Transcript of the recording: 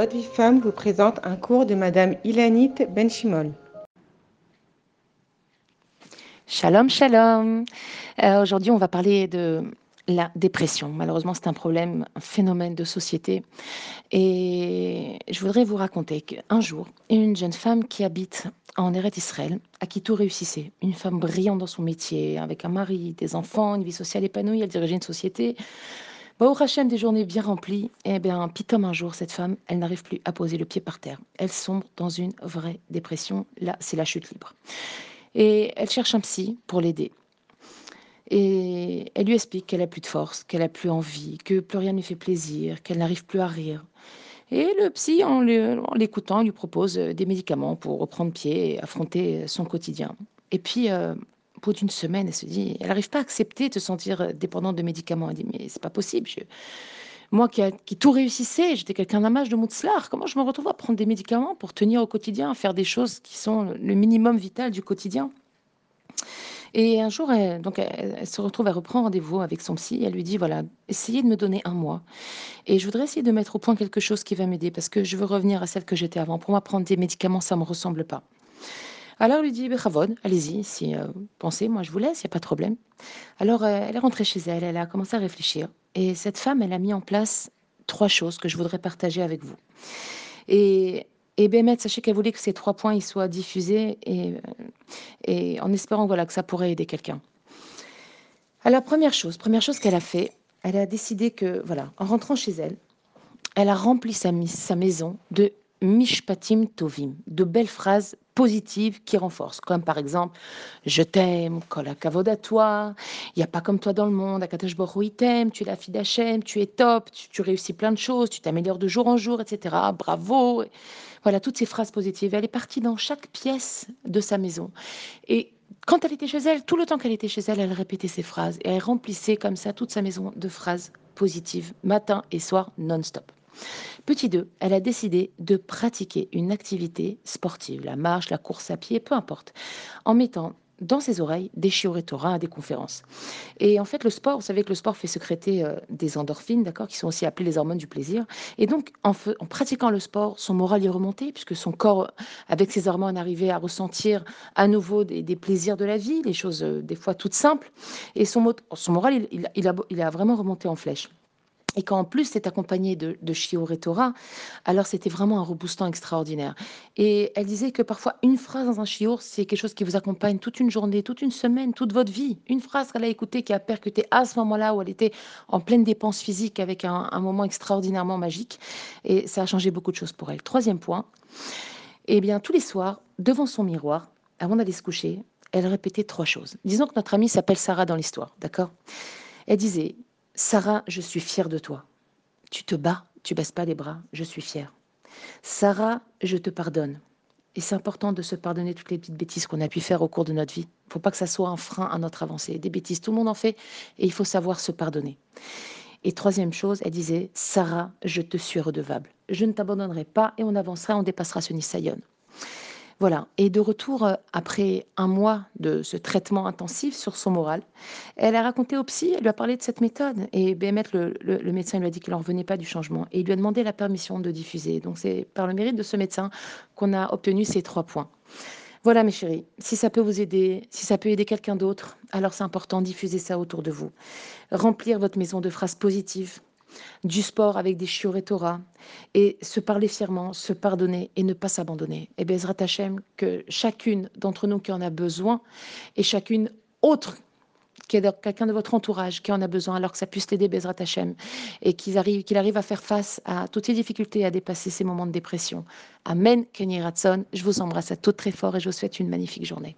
Votre vie femme vous présente un cours de Madame Ilanit Benchimol. Shalom, shalom. Euh, Aujourd'hui, on va parler de la dépression. Malheureusement, c'est un problème, un phénomène de société. Et je voudrais vous raconter qu'un jour, une jeune femme qui habite en Eretz Israël, à qui tout réussissait, une femme brillante dans son métier, avec un mari, des enfants, une vie sociale épanouie, elle dirigeait une société, au Hachem, des journées bien remplies, et eh bien, pitom un jour, cette femme, elle n'arrive plus à poser le pied par terre. Elle sombre dans une vraie dépression. Là, c'est la chute libre. Et elle cherche un psy pour l'aider. Et elle lui explique qu'elle a plus de force, qu'elle a plus envie, que plus rien ne fait plaisir, qu'elle n'arrive plus à rire. Et le psy, en l'écoutant, lui propose des médicaments pour reprendre pied et affronter son quotidien. Et puis, euh, au bout d'une semaine, elle se dit, elle n'arrive pas à accepter de se sentir euh, dépendante de médicaments. Elle dit, mais c'est pas possible. moi qui, qui, tout réussissait, j'étais quelqu'un d'un de Moutzlar, comment je me retrouve à prendre des médicaments pour tenir au quotidien, faire des choses qui sont le minimum vital du quotidien? Et un jour, elle, donc elle, se retrouve à reprendre rendez-vous avec son psy. Elle lui dit voilà, essayez de me donner un mois. Et je voudrais essayer de mettre au point quelque chose qui va m'aider parce que je veux revenir à celle que j'étais avant. Pour moi, prendre des médicaments, ça ne me ressemble pas. Alors, lui dit, allez-y, si euh, pensez, moi je vous laisse, il n'y a pas de problème. Alors, euh, elle est rentrée chez elle, elle a commencé à réfléchir. Et cette femme, elle a mis en place trois choses que je voudrais partager avec vous. Et, et Bémet, sachez qu'elle voulait que ces trois points ils soient diffusés et, euh, et en espérant voilà, que ça pourrait aider quelqu'un. Alors, première chose, première chose qu'elle a fait, elle a décidé que, voilà, en rentrant chez elle, elle a rempli sa, sa maison de mishpatim tovim, de belles phrases positives qui renforcent, comme par exemple Je t'aime, kol kavod à toi, il n'y a pas comme toi dans le monde, Akatash Baruch t'aime, tu es la fille d'Hachem, tu es top, tu, réussis plein de choses, tu t'améliores de jour en jour, etc. Bravo Voilà, toutes ces phrases positives. Elle est partie dans chaque pièce de sa maison. Et quand elle était chez elle, tout le temps qu'elle était chez elle, elle répétait ces phrases et elle remplissait comme ça toute sa maison de phrases positives, matin et soir, non-stop. Petit 2, elle a décidé de pratiquer une activité sportive, la marche, la course à pied, peu importe, en mettant dans ses oreilles des Torah, des conférences. Et en fait, le sport, vous savez que le sport fait sécréter euh, des endorphines, d'accord, qui sont aussi appelées les hormones du plaisir. Et donc, en, pratiquant le sport, son moral est remonté, puisque son corps, avec ses hormones, arrivait à ressentir à nouveau des, plaisirs de la vie, les choses euh, des fois toutes simples. Et son, moral, il a vraiment remonté en flèche. Et quand en plus c'est accompagné de, de Shior et Torah, alors c'était vraiment un reboostant extraordinaire. Et elle disait que parfois une phrase dans un Shior, c'est quelque chose qui vous accompagne toute une journée, toute une semaine, toute votre vie. Une phrase qu'elle a écoutée qui a percuté à ce moment-là où elle était en pleine dépense physique avec un, un moment extraordinairement magique. Et ça a changé beaucoup de choses pour elle. Troisième point, eh bien tous les soirs, devant son miroir, avant d'aller se coucher, elle répétait trois choses. Disons que notre amie s'appelle Sarah dans l'histoire, d'accord? Elle disait Sarah, je suis fière de toi. Tu te bats, tu baisses pas les bras, je suis fière. Sarah, je te pardonne. Et c'est important de se pardonner toutes les petites bêtises qu'on a pu faire au cours de notre vie. Il ne faut pas que ça soit un frein à notre avancée. Des bêtises, tout le monde en fait, et il faut savoir se pardonner. Et troisième chose, elle disait, Sarah, je te suis redevable. Je ne t'abandonnerai pas et on avancera, on dépassera ce Nisayon. Voilà. Et de retour, euh, après un mois de ce traitement intensif sur son moral, elle a raconté au psy, elle lui a parlé de cette méthode. Et Bémet, le, médecin, lui a dit qu'il n'en revenait pas du changement. Et il lui a demandé la permission de diffuser. Donc c'est par le mérite de ce médecin qu'on a obtenu ces trois points. Voilà, mes chéris, si ça peut vous aider, si ça peut aider quelqu'un d'autre, alors c'est important diffuser ça autour de vous. Remplir votre maison de phrases positives, du sport avec des chiots et se parler fièrement, se pardonner et ne pas s'abandonner. Et Bezrat Hashem, que chacune d'entre nous qui en a besoin, et chacune autre quelqu'un de votre entourage qui en a besoin, alors que ça puisse l'aider, Bezrat Hashem, et qu'il arrive, qu'il arrive à faire face à toutes ces difficultés, à dépasser ces moments de dépression. Amen, Kenny Ratson. Je vous embrasse à toutes très fort et je vous souhaite une magnifique journée.